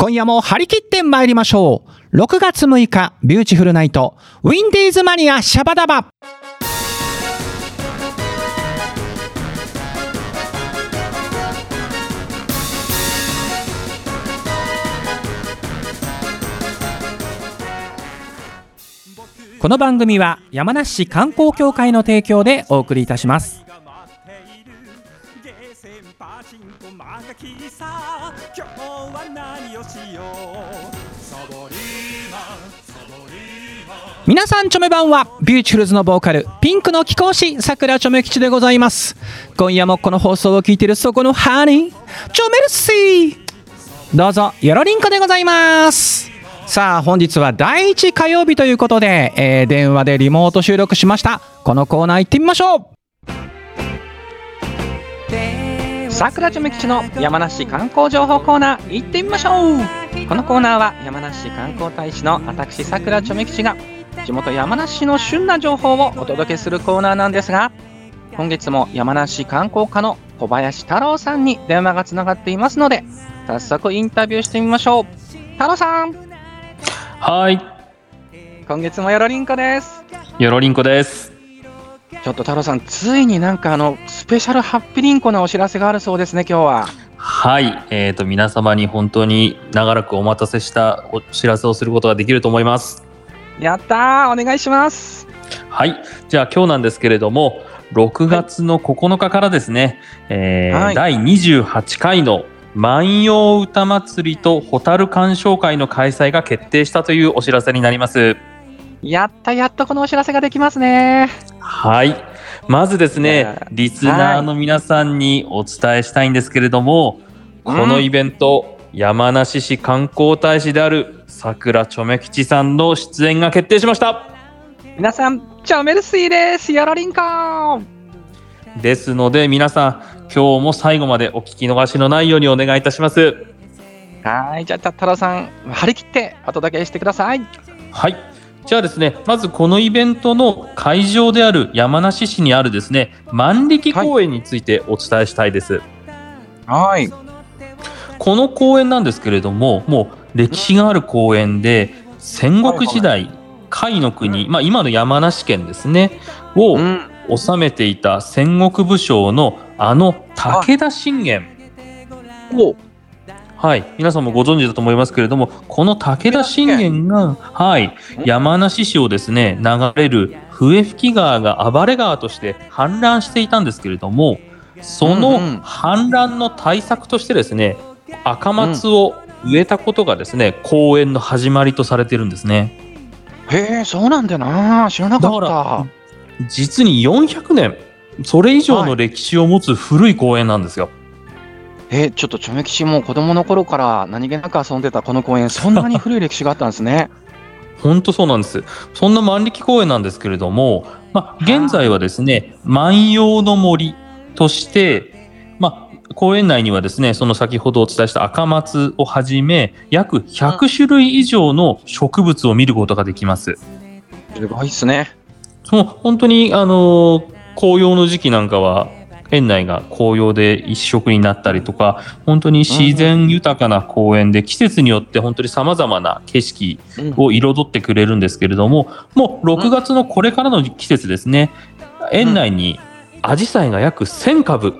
今夜も張り切って参りましょう。6月6日、ビューティフルナイト、ウィンディーズマニアシャバダバ。この番組は山梨市観光協会の提供でお送りいたします。皆さんチョメばんはビューティフルズのボーカルピンクの貴公子さくらチョメ吉でございます。今夜もこの放送を聞いているそこのハニーチョメルシー。どうぞよろりんこでございます。さあ本日は第1火曜日ということで、えー電話でリモート収録しました。このコーナー行ってみましょう。さくらちょめ吉の山梨観光情報コーナー行ってみましょう。このコーナーは山梨市観光大使の私さくらちょめ吉が地元山梨市の旬な情報をお届けするコーナーなんですが今月も山梨観光課の小林太郎さんに電話がつながっていますので早速インタビューしてみましょう。太郎さん。はい、今月もよろりんこです。よろりんこです。ちょっと太郎さんついになんかあのスペシャルハッピリンコなお知らせがあるそうですね今日は。はい、えっ、と皆様に本当に長らくお待たせしたお知らせをすることができると思います。やったーお願いします。はい、じゃあ今日なんですけれども、6月の9日からですね、えーはい。第28回の万葉歌祭りと蛍鑑賞会の開催が決定したというお知らせになります。やったやっとこのお知らせができますねはい。まずですいねや、リスナーの皆さんにお伝えしたいんですけれども、このイベント、山梨市観光大使である桜ちょめ吉さんの出演が決定しました。皆さん、チョメルスイです。よろりんこですので、皆さん、今日も最後までお聞き逃しのないようにお願いいたします。はい、じゃあ、た太郎さん、張り切ってお届けしてください。はい。じゃあですね、まずこのイベントの会場である山梨市にあるですね、万力公園についてお伝えしたいです。はい。この公園なんですけれども、もう歴史がある公園で、戦国時代、甲斐の国、まあ今の山梨県ですね、をうん。治めていた戦国武将のあの武田信玄。おはい、皆さんもご存知だと思いますけれども、この武田信玄が、はい、山梨市をですね、流れる笛吹川が暴れ川として氾濫していたんですけれども、その氾濫の対策としてですね、赤松を植えたことがですね、公園の始まりとされているんですね。へえ、そうなんだな。知らなかった。実に400年、それ以上の歴史を持つ古い公園なんですよ。えーちょっとチョメキシも子供の頃から何気なく遊んでたこの公園、そんなに古い歴史があったんですね。本当そうなんです。そんな万力公園なんですけれども、まあ、現在はですね、万葉の森として、まあ、公園内にはですね、その先ほどお伝えした赤松をはじめ、約100種類以上の植物を見ることができます。すごいっすね。その本当に、あの紅葉の時期なんかは、園内が紅葉で一色になったりとか、本当に自然豊かな公園で、季節によって本当に様々な景色うん。を彩ってくれるんですけれども、もう6月のこれからの季節ですね、園内にアジサイが約1000株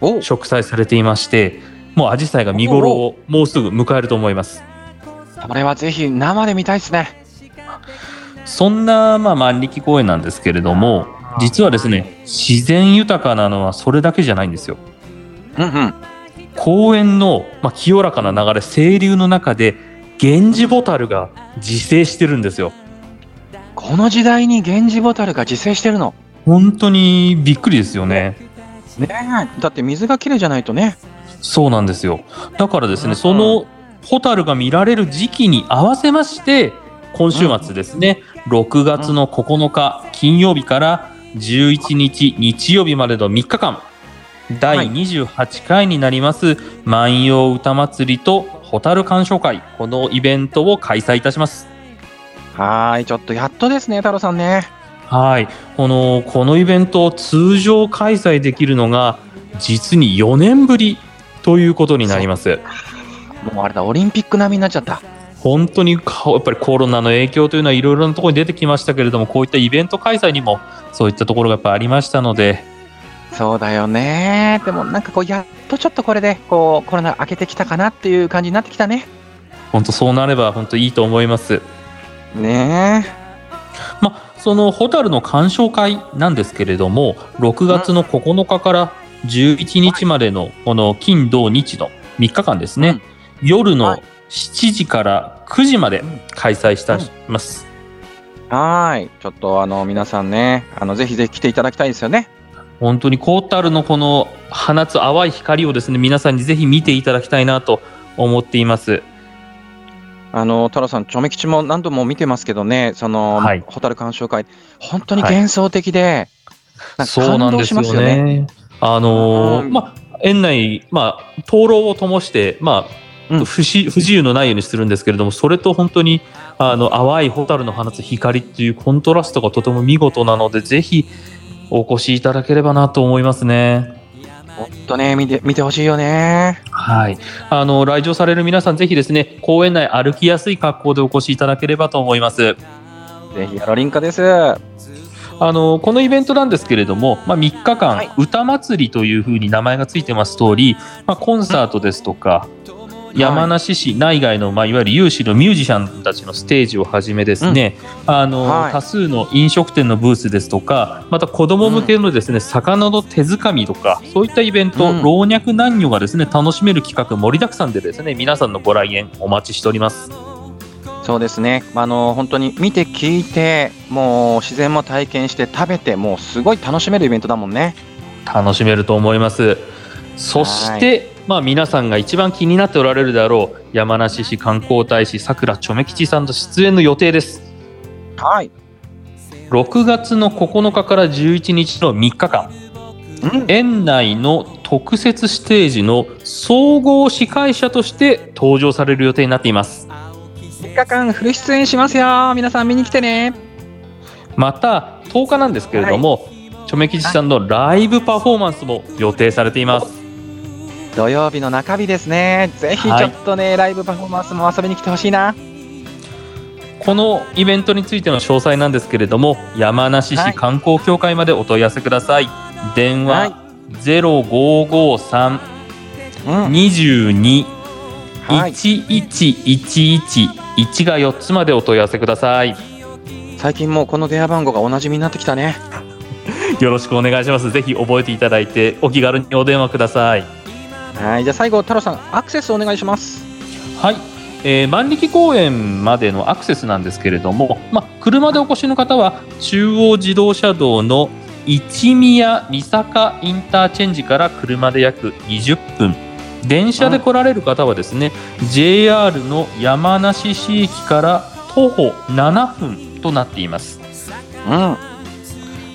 お。植栽されていまして、もうアジサイが見頃をもうすぐ迎えると思います。これはぜひ生で見たいですね。そんな、まあ、万力公園なんですけれども、実はですね、自然豊かなのはそれだけじゃないんですよ。うんうん。公園の、まあ、清らかな流れ、清流の中で、源氏ボタルが自生してるんですよ。この時代に源氏ボタルが自生してるの？本当にびっくりですよね。ねえ。だって水がきれいじゃないとね。そうなんですよ。だからですね、うんそのホタルが見られる時期に合わせまして、今週末ですね、6月の9日金曜日から11日日曜日までの3日間、第28回になります万葉歌祭りとホタル鑑賞会、このイベントを開催いたします。はーい。ちょっとやっとですね、太郎さんね。はい、このこのイベントを通常開催できるのが実に4年ぶりということになります。もうあれだ、オリンピック並みになっちゃった。本当にかやっぱりコロナの影響というのはいろいろなところに出てきましたけれども、こういったイベント開催にもそういったところがやっぱありましたので、そうだよね。でもなんかこう、やっとちょっとこれで、こう、コロナ明けてきたかなっていう感じになってきたね。本当そうなれば本当いいと思います。ねまあ、そのホタルの鑑賞会なんですけれども、6月の9日から11日までのこの金土日の3日間ですね、夜のはい7時から9時まで開催したします。え。はーい。ちょっとあの、皆さんね、あの、ぜひぜひ来ていただきたいですよね。本当にコータルのこの放つ淡い光をですね皆さんにぜひ見ていただきたいなと思っています。あの、太郎さん、チョメ吉も何度も見てますけどね、その、はいホタル鑑賞会、本当に幻想的で、そうなんですよね。あのーうんまあ園内、まあ、灯籠を灯して、まあうん不自由のないようにするんですけれどもそれと本当にあの淡い蛍の放つ光っていうコントラストがとても見事なのでぜひお越しいただければなと思いますね。本当ね、見て、見てほしいよね。はい、あの来場される皆さんぜひですね公園内歩きやすい格好でお越しいただければと思います。ぜひ、ヤロリンカです。はあのこのイベントなんですけれども、まあ、3日間、はい歌祭りというふうに名前がついてます通り、まあ、コンサートですとか、山梨市内外の、まあ、いわゆる有志のミュージシャンたちのステージをはじめですね、あのはい。多数の飲食店のブースですとかまた子ども向けのですね、魚の手づかみとかそういったイベント、うん。老若男女がですね楽しめる企画盛りだくさんでですね皆さんのご来園お待ちしております。そうですね。あの、本当に見て聞いて、もう自然も体験して食べて、もうすごい楽しめるイベントだもんね。楽しめると思います。そして、まあ、皆さんが一番気になっておられるであろう山梨市観光大使さくらちょめ吉さんと出演の予定ですはい。6月の9日から11日の3日間うん。園内の特設ステージの総合司会者として登場される予定になっています3日間フル出演しますよ。皆さん見に来てね。また10日なんですけれども、ちょめ吉さんのライブパフォーマンスも予定されています土曜日の中日ですね。ぜひちょっとね、ライブパフォーマンスも遊びに来てほしいな。このイベントについての詳細なんですけれども山梨はい市観光協会までお問い合わせください、電はい話0553うん。22はい。11111が4つまでお問い合わせください最近もうこの電話番号がおなじみになってきたね。よろしくお願いしますぜひ覚えていただいてお気軽にお電話くださいはい。じゃあ最後、太郎さん、アクセスお願いします。はい、えー万力公園までのアクセスなんですけれども、まあ、車でお越しの方は中央自動車道の一宮三坂インターチェンジから車で約20分電車で来られる方はですね JR の山梨市駅から徒歩7分となっています。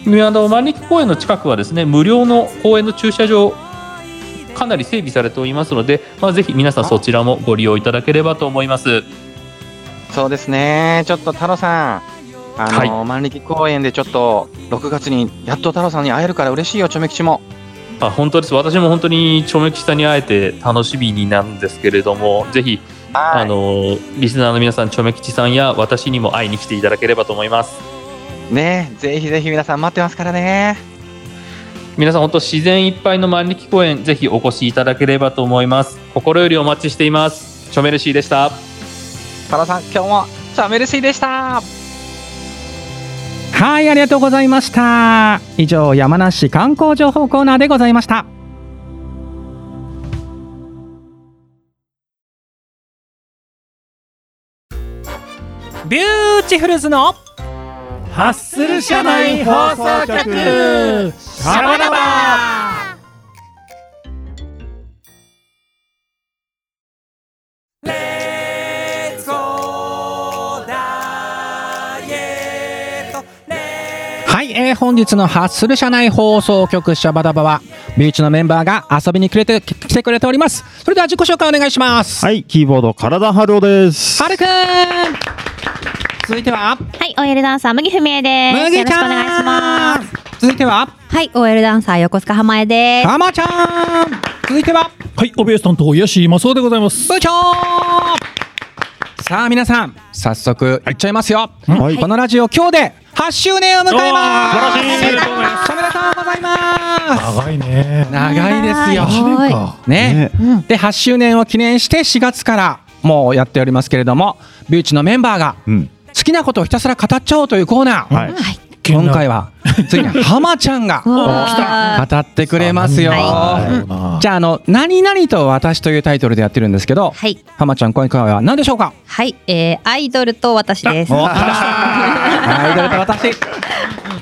うん。であの万力公園の近くはですね無料の公園の駐車場かなり整備されておりますので、まあ、ぜひ皆さんそちらもご利用いただければと思います。そうですね。ちょっと太郎さん。あの、は万力公園でちょっと6月にやっと太郎さんに会えるから嬉しいよ、ちょめ吉も。あ本当です私も本当にちょめきさんに会えて楽しみになるんですけれどもぜひあのリスナーの皆さんちょめきちさんや私にも会いに来ていただければと思いますねぜひぜひ皆さん待ってますからね。皆さん本当自然いっぱいの万力公園ぜひお越しいただければと思います。心よりお待ちしています。チョメルシーでした。太郎さん、今日もチョメルシーでした。はいありがとうございました。以上山梨観光情報コーナーでございました。ビューティフルズのハッスル社内放送局。シャバダバ。はい、えー本日のハッスル社内放送局シャバダバはビーチのメンバーが遊びに来れて来てくれております。それでは自己紹介お願いします。はい、キーボード、体ハロです。はるくん続いては。はい、OL ダンサー麦文江です。麦ちよろしくお願いしゃます。ん続いては。はい、OL ダンサー横須賀浜江です。たまちゃん。続いては。はい、オベース担当、ヤシマスオでございます。部長さあ皆さん早速い。っちゃいますよ、はい。このラジオ今日で8周年を迎えます。素晴らしい。おめでとうございます。長いね。長いですよ。一年か。ね。で8周年を記念して4月からもうやっておりますけれどもビューチのメンバーがうん。好きなことをひたすら語っちゃおうというコーナー、はい。今回はついに浜ちゃんが わ語ってくれますよ、はじゃああの「何々と私」というタイトルでやってるんですけどはい。浜ちゃん今回は何でしょうか？はい。えー、アイドルと私です。お アイドルと私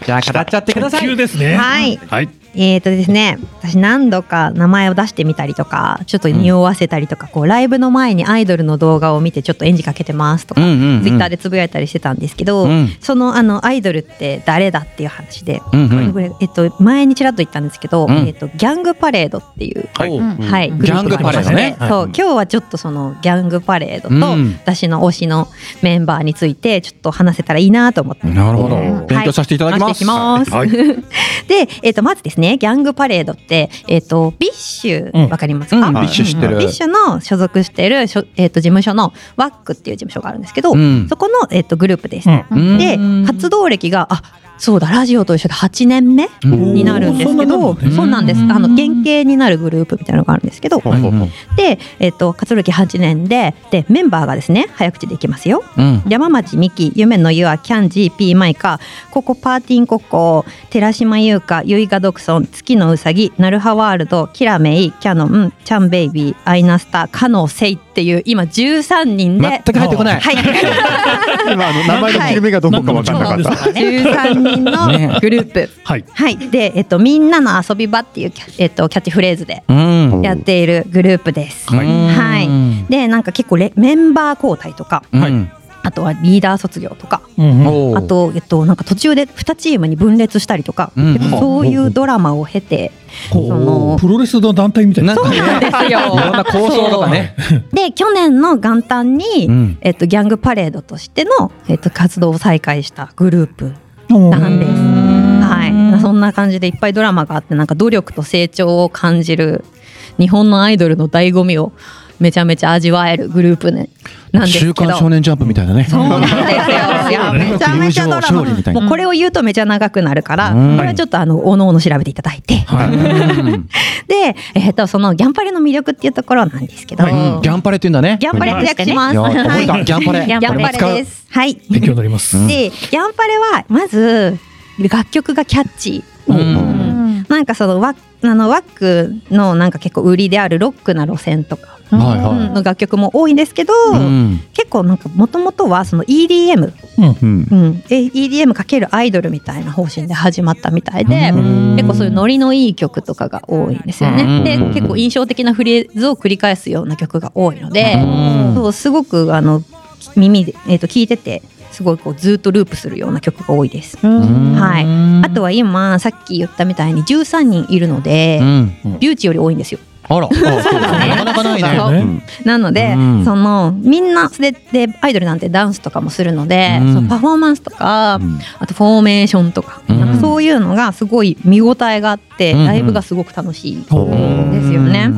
じゃあ語っちゃってください急ですね。はい。はい。えーとですね、私何度か名前を出してみたりとか、ちょっと匂わせたりとか、こうライブの前にアイドルの動画を見てちょっとエンジンかけてますとか、うんうんうん。ツイッターでつぶやいたりしてたんですけど、うん。そのあのアイドルって誰だっていう話で、うんうん。これえっと前にちらっと言ったんですけど、うん。えっと GANG PARADEっていう。はい。はい、グパレードねグループがありましてそう、今日はちょっとその GANG PARADEと、うん。私の推しのメンバーについてちょっと話せたらいいなと思って。なるほど。うん勉強させていただきます。話してい。きます。はい。で、えっ、とまずですね、 GANG PARADEってえっ、と BiSH うん。わかりますか？うん。 BiSH 知ってる。 BiSH の所属しているえっ、と事務所の WACK っていう事務所があるんですけど、うん。そこのえっ、とグループです。うん。で活動歴があそうだラジオと一緒で8年目うん。になるんですけど、そうなんです。あの原型になるグループみたいなのがあるんですけど、で、えっ、と活動歴8年で、でメンバーがですね、早口でいきますよ。うん。山町美希、夢のゆあ、キャンジー、ピーマイカ、ココパーティンココ、寺島優香、ゆいがドクソン、月のうさぎ、ナルハワールド、キラメイ、キャノン、チャンベイビー、アイナスター、カノセイっていう今13人で、全く入ってこない。はい、今あの名前の切り目がどこか分かんなかった。13人のグループ。はい。はい、で、えっと、みんなの遊び場っていうキャ、えっと、キャッチフレーズでうん。やっているグループです。はい。はい、で、なんか結構レメンバー交代とか、うんあとはリーダー卒業とか、うんあと、えっと、なんか途中で2チームに分裂したりとか、うんそういうドラマを経て、こそのうプロレスの団体みたいな。なんかねですよ。いろんな構想とかね。で去年の元旦に、うん。えっと、ギャングパレードとしての、えっと、活動を再開したグループうんなんです。はい、そんな感じでいっぱいドラマがあってなんか努力と成長を感じる日本のアイドルの醍醐味をめちゃめちゃ味わえるグループねなんですけ週ど。刊少年ジャンプみたいなねそうなんですよ。いやめちゃめちゃドラマ。もうこれを言うとめちゃ長くなるから、うんこれはちょっとあのおのおの調べていただいて、うん で、えっ、とそのギャンパレの魅力っていうところなんですけど、うんギャンパレって言うんだねギャンパレって訳します。はいギャンパレギャンパレです。はい。勉強になります。で、ギャンパレはまず楽曲がキャッチー。うんなんかそのワッあのワックのなんか結構売りであるロックな路線とかはいはいの楽曲も多いんですけど、うん。結構なんかもともとはその EDM、うん。うん、え EDM かけるアイドルみたいな方針で始まったみたいで、うん。結構そういうノリのいい曲とかが多いんですよね。うん。で結構印象的なフレーズを繰り返すような曲が多いので、うん。そうすごくあの耳で、えー、と聞いててすごいこうずっとループするような曲が多いです。はい。あとは今さっき言ったみたいに13人いるので、うん。ビューチより多いんですよ。あら。なかなかないそう。ねねなので、うん。そのみんなででアイドルなんてダンスとかもするので、うん。そのパフォーマンスとか、うん。あとフォーメーションとか,、うん。なんかそういうのがすごい見応えがあって、うんライブがすごく楽しい。ですよね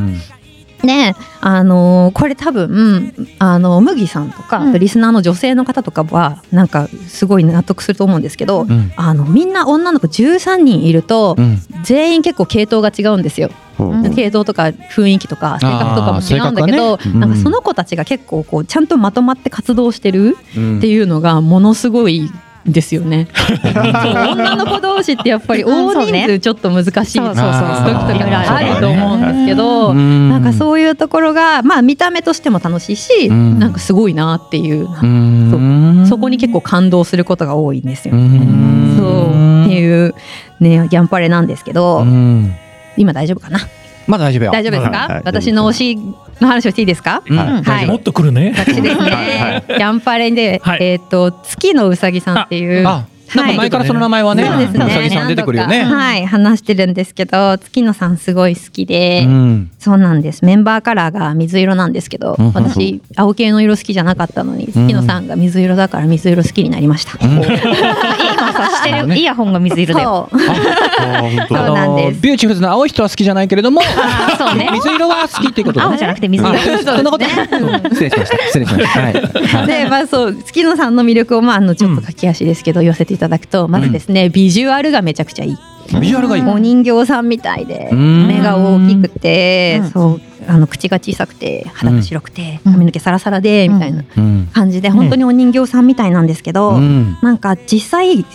で、あのーこれ多分あの麦さんとか、あとリスナーの女性の方とかはなんかすごい納得すると思うんですけど、うん。あのみんな女の子13人いると、うん。全員結構系統が違うんですよ。う。ん系統とか雰囲気とか性格とかも違うんだけど、ね。うん。なんかその子たちが結構こうちゃんとまとまって活動してるうん。っていうのがものすごいですよね。女の子同士ってやっぱり大人数ちょっと難しい時とかがあると思うんですけど、うん。なんかそういうところがまあ見た目としても楽しいし、うん。なんかすごいなっていう、うん。そこに結構感動することが多いんですよ。うん。そうっていうねギャンパレなんですけど、うん。今大丈夫かな？まだ大丈夫よ。大丈夫ですか、はい。はい。私の推しの話をしていいですか、うん。はい。もっと来るね。私ですね、ギャンパレで、はい。えっ、と月のうさぎさんっていうあなんか前からその名前はねそうですね。うさぎさん出てくるよねはい、話してるんですけど、月野さんすごい好きで、うんそうなんです。メンバーカラーが水色なんですけど、うん私青系の色好きじゃなかったのに、月野さんが水色だから水色好きになりました。イヤホンが水色だよ。そう。なんですビューティフルズの青い人は好きじゃないけれども、そうね。水色は好きっていうこと青じゃなくて水色。あそんなことうん失礼しました。失礼しました。はい。はいでまあそう月野さんの魅力をまああのちょっと駆け足ですけど寄せていただくと、まずですねビジュアルがめちゃくちゃいい。ビジュアルがいい。お人形さんみたいでうん目が大きくて、そうあの口が小さくて肌が白くて、髪の毛サラサラでみたいなうん。感じで本当にお人形さんみたいなんですけど、うん。なんか実際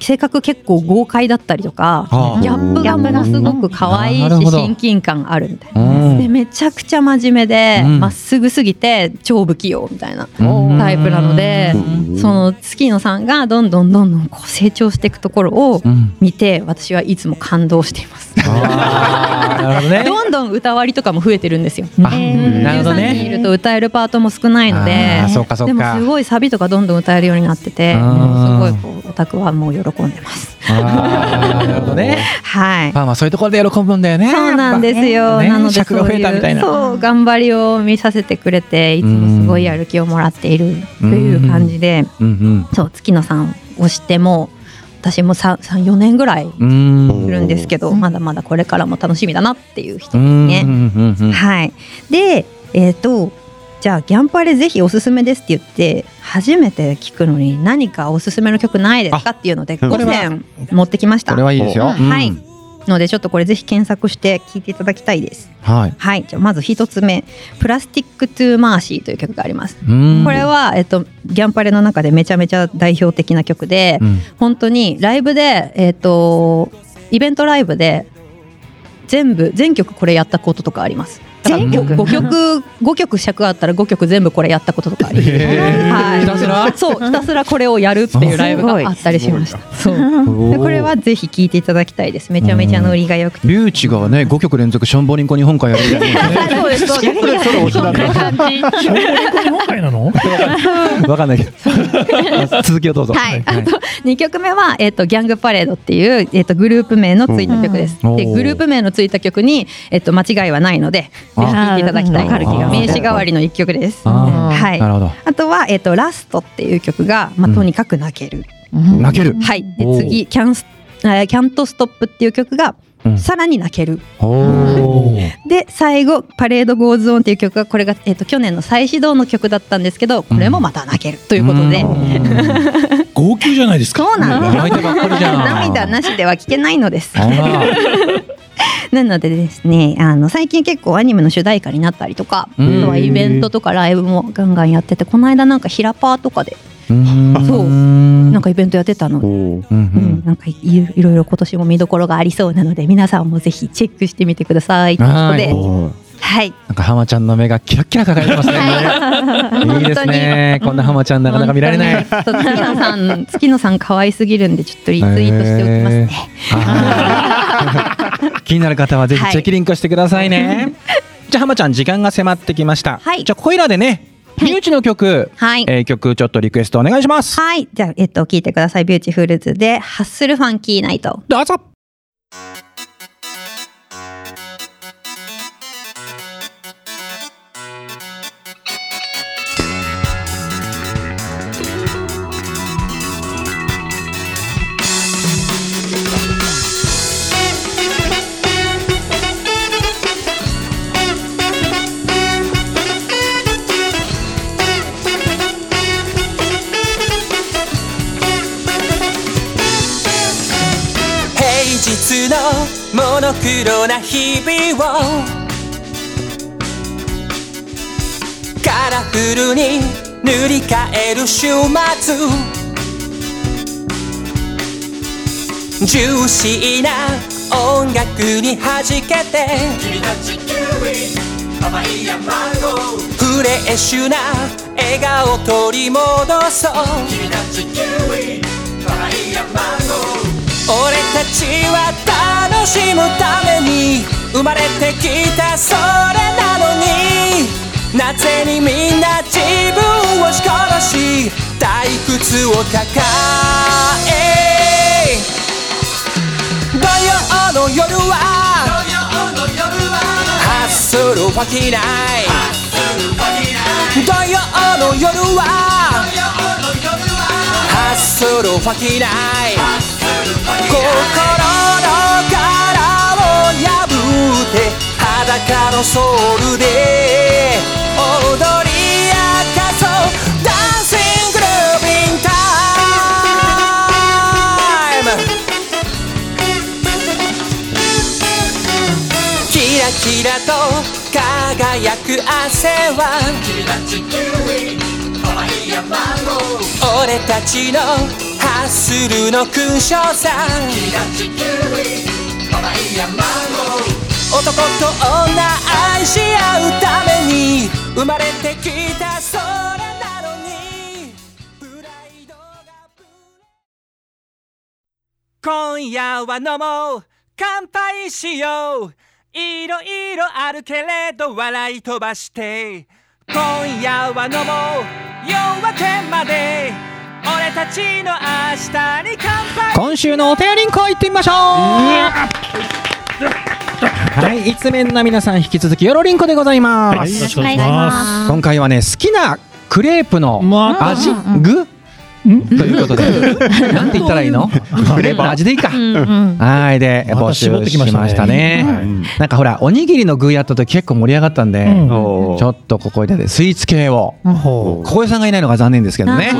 性格結構豪快だったりとか、はあギャップがものすごく可愛いし親近感あるみたいな。うんでめちゃくちゃ真面目でうんま、っすぐすぎて超不器用みたいなうんタイプなので、その月野さんがどんどんどんどんこう成長していくところをうん。見て私はいつも感動しています。ね。どんどん歌割りとかも増えてるんですよ。あなるほど13人いね。ると歌えるパートも少ないのででもす。ごいサビとかどんどん歌えるようになってて、すごいこうオタクはもう喜んでます。なるほどね。はい。まあまあそういうところで喜ぶんだよね。そうなんですよ。ねなので尺が増えたみたいなそういうそう頑張りを見させてくれていつもすごいやる気をもらっているという感じで、うんそう月野さんを知っても私も三三四年ぐらい。いるんですけど、まだまだこれからも楽しみだなっていう人うん。ですね。はい。で、えっ、と。じゃあギャンパレぜひおすすめですって言って初めて聞くのに何かおすすめの曲ないですかっていうのであ5選持ってきましたこれはいいですよ。うんはいうんのでちょっとこれぜひ検索して聴いていただきたいですはい。はい、じゃあまず一つ目「 Plastic 2 Mercy」という曲があります。うんこれは、えっと、ギャンパレの中でめちゃめちゃ代表的な曲で、うん本当にライブで、えっと、イベントライブで全部全曲これやったこととかあります。全曲5曲。5曲尺あったら5曲全部これやったこととかあります。へーはい。ひたすらそうひたすらこれをやるっていうライブがあったりしました。そう。でこれはぜひ聴いていただきたいです。めちゃめちゃノリが良くて。リュウチがね5曲連続ションボリンコ日本海やるみたいな。ねそうですそうです。それそれ推しなんだそんな感じ。日本海なの？わかんないけど。続きをどうぞ。はい、あと2曲目は、えっとギャングパレードっていう、えっとグループ名のついた曲です。でグループ名のついた曲に、えっと間違いはないのでぜひ聴いていただきたい。名詞代わりの1曲です。はい。なるほど。あとは、えっとラストっていう曲が、まあ、とにかく泣ける。泣ける？はい、で次キャンスえーキャントストップっていう曲が、うん。さらに泣ける。で最後「パレード・ゴーズ・オン」っていう曲がこれが、えっと去年の再始動の曲だったんですけどこれもまた泣けるということで、号泣じゃないですか。そうなんです。泣いてばっかりじゃん。涙なしでは聞けないのです。なのでですねあの最近結構アニメの主題歌になったりとか、うん。あとはイベントとかライブもガンガンやっててこの間なんかヒラパーとかでうん。そう。うん。なんかイベントやってたので。う。ん。うん、なんかいいろいろ今年も見どころがありそうなので皆さんもぜひチェックしてみてください。ということではい。なんか浜ちゃんの目がキラッキラ輝いてますね。い。いですね。こんな浜ちゃんなかなか見られない。月野さん月野さん可愛すぎるんでちょっとリツイートしておきますね、あー。気になる方はぜひチェキリンクしてくださいね、じゃあ浜ちゃん時間が迫ってきました、はい。じゃあここいらでねはい。ミューチの曲、はい。えー曲ちょっとリクエストお願いします。はい。じゃあえっと聞いてください。ビューティフルズでハッスルファンキーナイト。どうぞモノクロな日々を。カラフルに塗り替える週末。ジューシーな音楽に弾けて。君たちキウイパパイヤマンゴーフレッシュな笑顔取り戻そう。君たちキウイパパイヤマンゴー俺たちは楽しむために生まれてきたそれなのに。なぜにみんな自分を押し殺し退屈を抱え。土曜の夜は。ハッスルファキナイ土曜の夜は。ハッススルファキナイ。心の殻を破って裸のソウルで踊り明かそうダンシングルービンタイムキラキラと輝く汗は俺たちのハッスルの勲章さ男と女愛し合うために生まれてきた空なのにプライドが今夜は飲もう乾杯しよういろいろあるけれど笑い飛ばして今夜は飲もう夜明けまで俺たちの明日に乾杯。今週のお便りんこ行ってみましょう。はい、いつめんな皆さん引き続きよろりんこでございます、はい、よろしくお願いしま今回はね好きなクレープの味、具ということで。なんて言ったらいいの？クレープの味でいいか、はい。で募集絞ってきしましたね。なんかほらおにぎりの具やった時結構盛り上がったんで、うん。ちょっとここでスイーツ系を。す。ほ小江さんがいないのが残念ですけどね。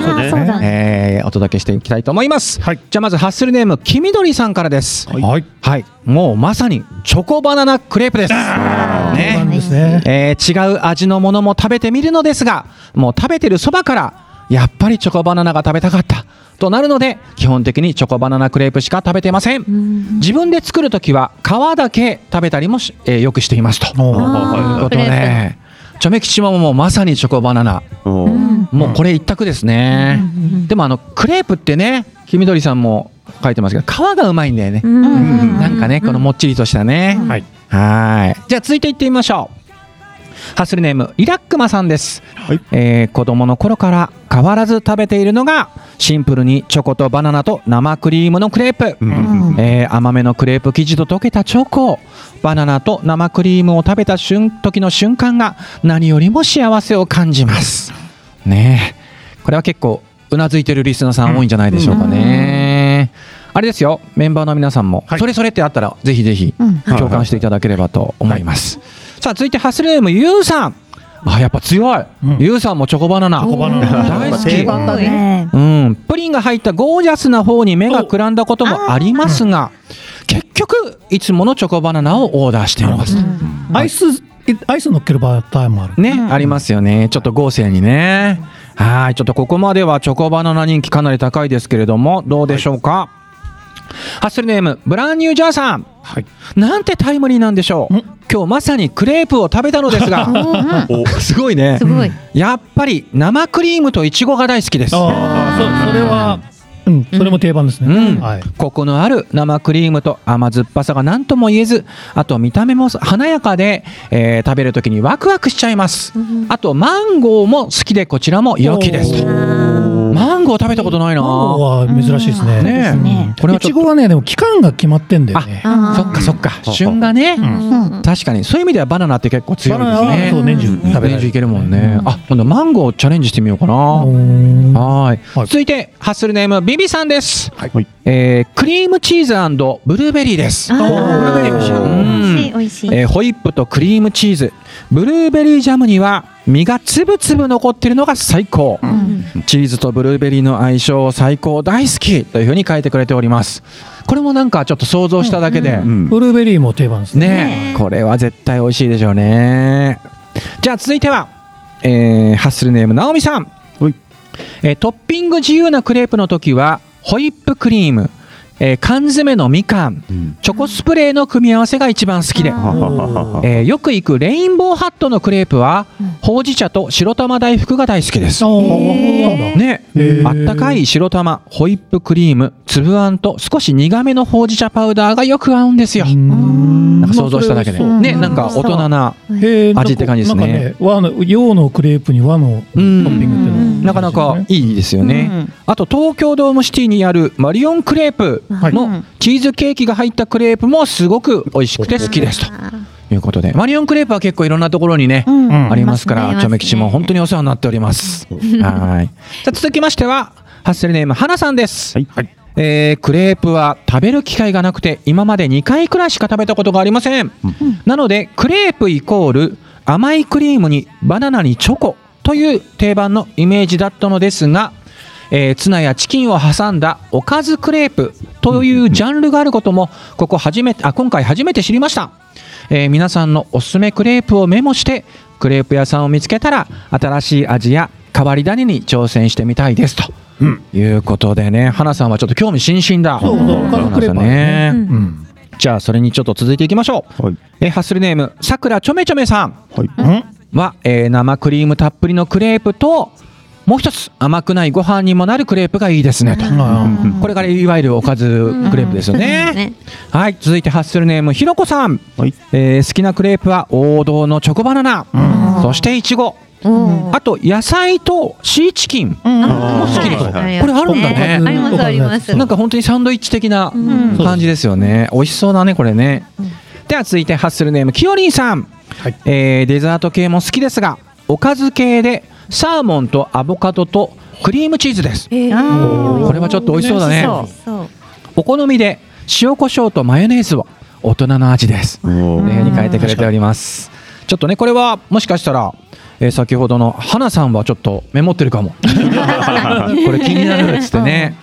えーお届けしていきたいと思います、はい。じゃあまずハッスルネーム黄緑さんからです。う。はい。はい。もうまさにチョコバナナクレープです。そうなんねですね。えー違う味のものも食べてみるのですがもう食べてるそばからやっぱりチョコバナナが食べたかった。となるので基本的にチョコバナナクレープしか食べてません。自分で作るときは皮だけ食べたりもし、えーよくしていますと。おということでチョメ吉ももうまさにチョコバナナ。もうこれ一択ですね。でもあのクレープってね黄緑さんも書いてますけど皮がうまいんだよね。なんかねこのもっちりとしたね。はい。はい。じゃあ続いていってみましょう。ハッスルネームリラックマさんです、はい。えー子供の頃から変わらず食べているのがシンプルにチョコとバナナと生クリームのクレープ、えー甘めのクレープ生地と溶けたチョコ。バナナと生クリームを食べた瞬時の瞬間が何よりも幸せを感じます。ねえ。これは結構うなずいてるリスナーさん多いんじゃないでしょうかね、あれですよ。メンバーの皆さんも、はい。それそれってあったらぜひぜひ共感していただければと思います、さあ続いてハッスルネームゆうさん。あやっぱ強い、うん。ゆうさんもチョコバナナ。大好き。定番だね。うん、プリンが入ったゴージャスな方に目がくらんだこともありますが結局いつものチョコバナナをオーダーしています、アイス、アイス乗っける場合もある。ね、ありますよね。ちょっと豪勢にね。はいちょっとここまではチョコバナナ人気かなり高いですけれどもどうでしょうか、ハッスルネームブランニュージャーさん。はい。なんてタイムリーなんでしょう。ん。今日まさにクレープを食べたのですが。すごいね。すごい。やっぱり生クリームとイチゴが大好きです。ああ、そ、それは。うん、それも定番ですね。うん。はい。コクのある生クリームと甘酸っぱさが何とも言えずあと見た目も華やかで、えー食べるときにワクワクしちゃいます。あとマンゴーも好きでこちらも良きです。とマンゴー食べたことないな。マンゴーは珍しいですね。ねこれはいちごはね、でも期間が決まってんだよね。そっかそっか。旬がね。うん。確かにそういう意味ではバナナって結構強いバナナはですねそう年中食べられる。年中いけるもんね。あ今度マンゴーチャレンジしてみようかな。はい。はい。続いてハッスルネームビビさんです。はい。えークリームチーズブルーベリーです。ブルー。ベリー美味しい。うん。美味しい美味しい。えーホイップとクリームチーズ。ブルーベリージャムには実がつぶつぶ残ってるのが最高、チーズとブルーベリーの相性最高大好きというふうに書いてくれております。これもなんかちょっと想像しただけで、ブルーベリーも定番ですね。ねえ。これは絶対美味しいでしょうね。じゃあ続いては、えーハッスルネームなおみさん、えートッピング自由なクレープの時はホイップクリーム、えー缶詰のみかんチョコスプレーの組み合わせが一番好きで、えーよく行くレインボーハットのクレープは、ほうじ茶と白玉大福が大好きです。ね。あったかい白玉、ホイップクリーム、粒あんと少し苦めのほうじ茶パウダーがよく合うんですよ。なんか想像しただけで、ね、なんか大人な、味って感じですね。和の洋のクレープに和のトうんッピングってなかなかいいですよね。あと東京ドームシティにあるマリオンクレープ。のチーズケーキが入ったクレープもすごく美味しくて好きですと。い。うことで、マリオンクレープは結構いろんなところにね、ん。ありますから、チョメ吉も本当にお世話になっております。はい。じゃあ続きましては、ハッスルネーム花さんです、はい。はい。えークレープは食べる機会がなくて今まで2回くらいしか食べたことがありません、なのでクレープイコール甘いクリームにバナナにチョコという定番のイメージだったのですが、えーツナやチキンを挟んだおかずクレープというジャンルがあることもここ初めてあ今回初めて知りました、えー皆さんのおすすめクレープをメモしてクレープ屋さんを見つけたら新しい味や変わり種に挑戦してみたいです。と、いうことでね。花さんはちょっと興味津々だ。そうそう。おかずクレープはね。ねうん。じゃあそれにちょっと続いていきましょう、はい。えーハッスルネームさくらちょめちょめさん。はい。は、えー生クリームたっぷりのクレープともう一つ甘くないご飯にもなるクレープがいいですねと、これからいわゆるおかずクレープですよね、ねはい続いてハッスルネームひろこさん、はい。えー好きなクレープは王道のチョコバナナ、そしていちごあと野菜とシーチキン、も好きです、はい。これあるんだね。ありますあります。なんか本当にサンドイッチ的なん。感じですよね。美味しそうだねこれね。では続いてハッスルネームきよりんさん、はいえーデザート系も好きですがおかず系でサーモンとアボカドとクリームチーズです。あーこれはちょっと美味しそうだね。お好みで塩コショウとマヨネーズを大人の味です。に変えてくれております。ちょっとねこれはもしかしたら、えー先ほどの花さんはちょっとメモってるかも。これ気になるっつってね。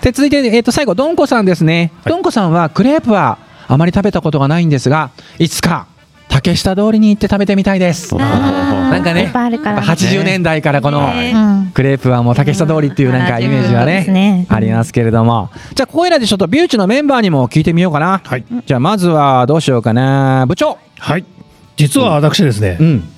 で続いて、えー、と最後どんこさんですね。どんこさんはクレープはあまり食べたことがないんですがいつか竹下通りに行って食べてみたいです。なんかねいっぱいあるからやっぱ80年代からこのねクレープはもう竹下通りっていうなんかイメージはねね。ありますけれども。じゃあここいらでちょっとビューチのメンバーにも聞いてみようかな。はい。じゃあまずはどうしようかな。部長。はい。実は私ですね、うん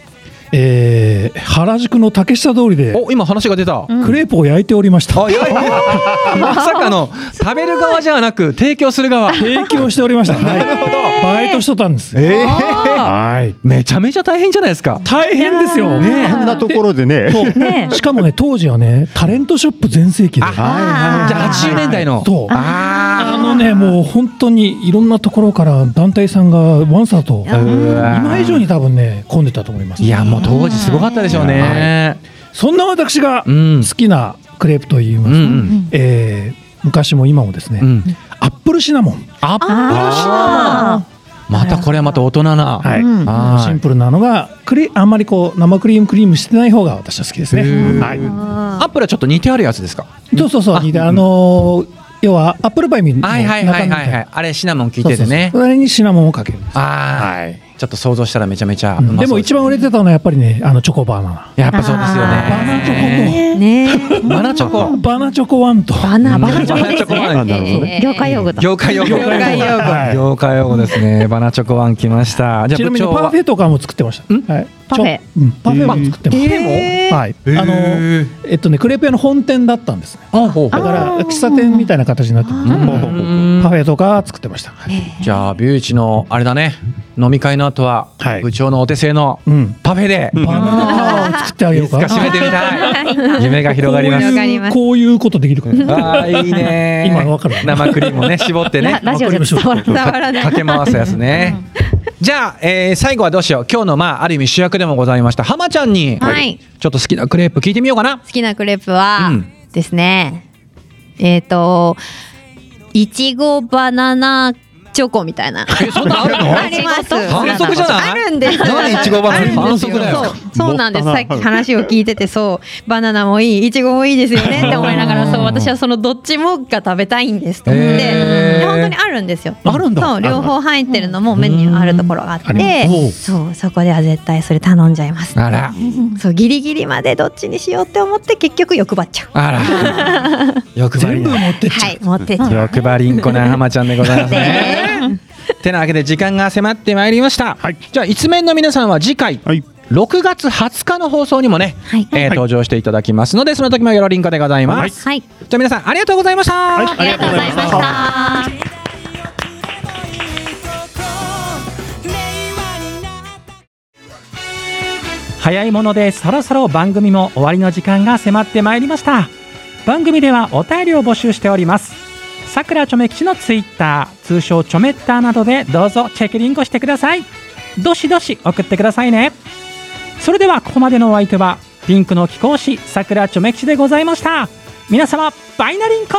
えー原宿の竹下通りでお今話が出たクレープを焼いておりました。あいやいや まさかの食べる側じゃなく提供する側提供しておりました。はい。バイトしとったんです。ええはい。めちゃめちゃ大変じゃないですか大変ですよ。あんなところでね。そうねしかもね当時はねタレントショップ全盛期で。あじゃあ80年代のそうああのねもう本当にいろんなところから団体さんがワンサーと今以上に多分ね混んでたと思います。いやもう当時すごかったでしょうね。そんな私がうん。好きなクレープといいます。と、うんうん。えー昔も今もですね、うん。アップルシナモン、アップルシナモン。またこれはまた大人な。はい。うん。はい。シンプルなのがクリあんまりこう生クリームクリームしてない方が私は好きですね。はい、アップルはちょっと煮てあるやつですか？そうそうそう、であのー要はアップルパイの中はいはいはいはいはい。あれシナモン効いそうそうそう。ててねそれにシナモンをかけるんです。ああはい。ちょっと想像したらめちゃめちゃうまそうでも一番売れてたのはやっぱりねあのチョコバナナ。やっぱそうですよバナチョコ。ねねバナチョコ。バナチョコワンと。バナバナチョコですバナチョコワン業界用語だ。業界用語。業界用語。はい業界用語ですね。バナチョコワン来ました。じゃちなみにパフェとかも作ってました。はい。パフェ。ちょうんパフェも作ってました。えはい。あのーえっとねクレープ屋の本店だったんですね。だから喫茶店みたいな形になってパフェとか作ってました。はい。じゃあビューチのあれだね。飲み会の後ははい。部長のお手製のうん。パフェで。バナナタワーを作ってあげようか。締めてみたい。夢が広がります。こういうことできるかな。ああいいね。今のわかる生クリームをね絞ってね。ララジオじゃ伝わらない。かけ回すやつね。じゃあ、えー最後はどうしよう。今日のまあある意味主役でもございました。浜ちゃんに、はい。ちょっと好きなクレープ聞いてみようかな。好きなクレープは、うん。ですね。えっ、といちごバナナチョコみたいな。えそんなんあるの？あります。反則じゃない？あるんです。何いちごバナナ？反則だよ。そう。そうなんです。さっき話を聞いててそう。バナナもいい。いちごもいいですよね。って思いながらそう。私はそのどっちもが食べたいんですと思って、本当にあるんですよ。あるんだ。そう。両方入ってるのもメニューあるところがあって。そう。そこでは絶対それ頼んじゃいます。あら。そう。ギリギリまでどっちにしようって思って結局欲張っちゃう。あら。欲張り全部持ってっちゃう。はい持ってっちゃう。欲張りんこな浜ちゃんでございますね。ねてなわけで時間が迫ってまいりました。じゃあ一面の皆さんは次回、はい。6月20日の放送にもね、はいえー登場していただきますのでその時もよろりんこでございます。はいじゃあ皆さんありがとうございました。ありがとうございました早いものでそろそろ番組も終わりの時間が迫ってまいりました番組ではお便りを募集しておりますさくらちょめ吉のツイッター通称ちょめッターなどでどうぞチェックリンクしてください。どしどし送ってくださいね。それではここまでのお相手はピンクの貴公子さくらちょめ吉でございました。皆様バイナリンコ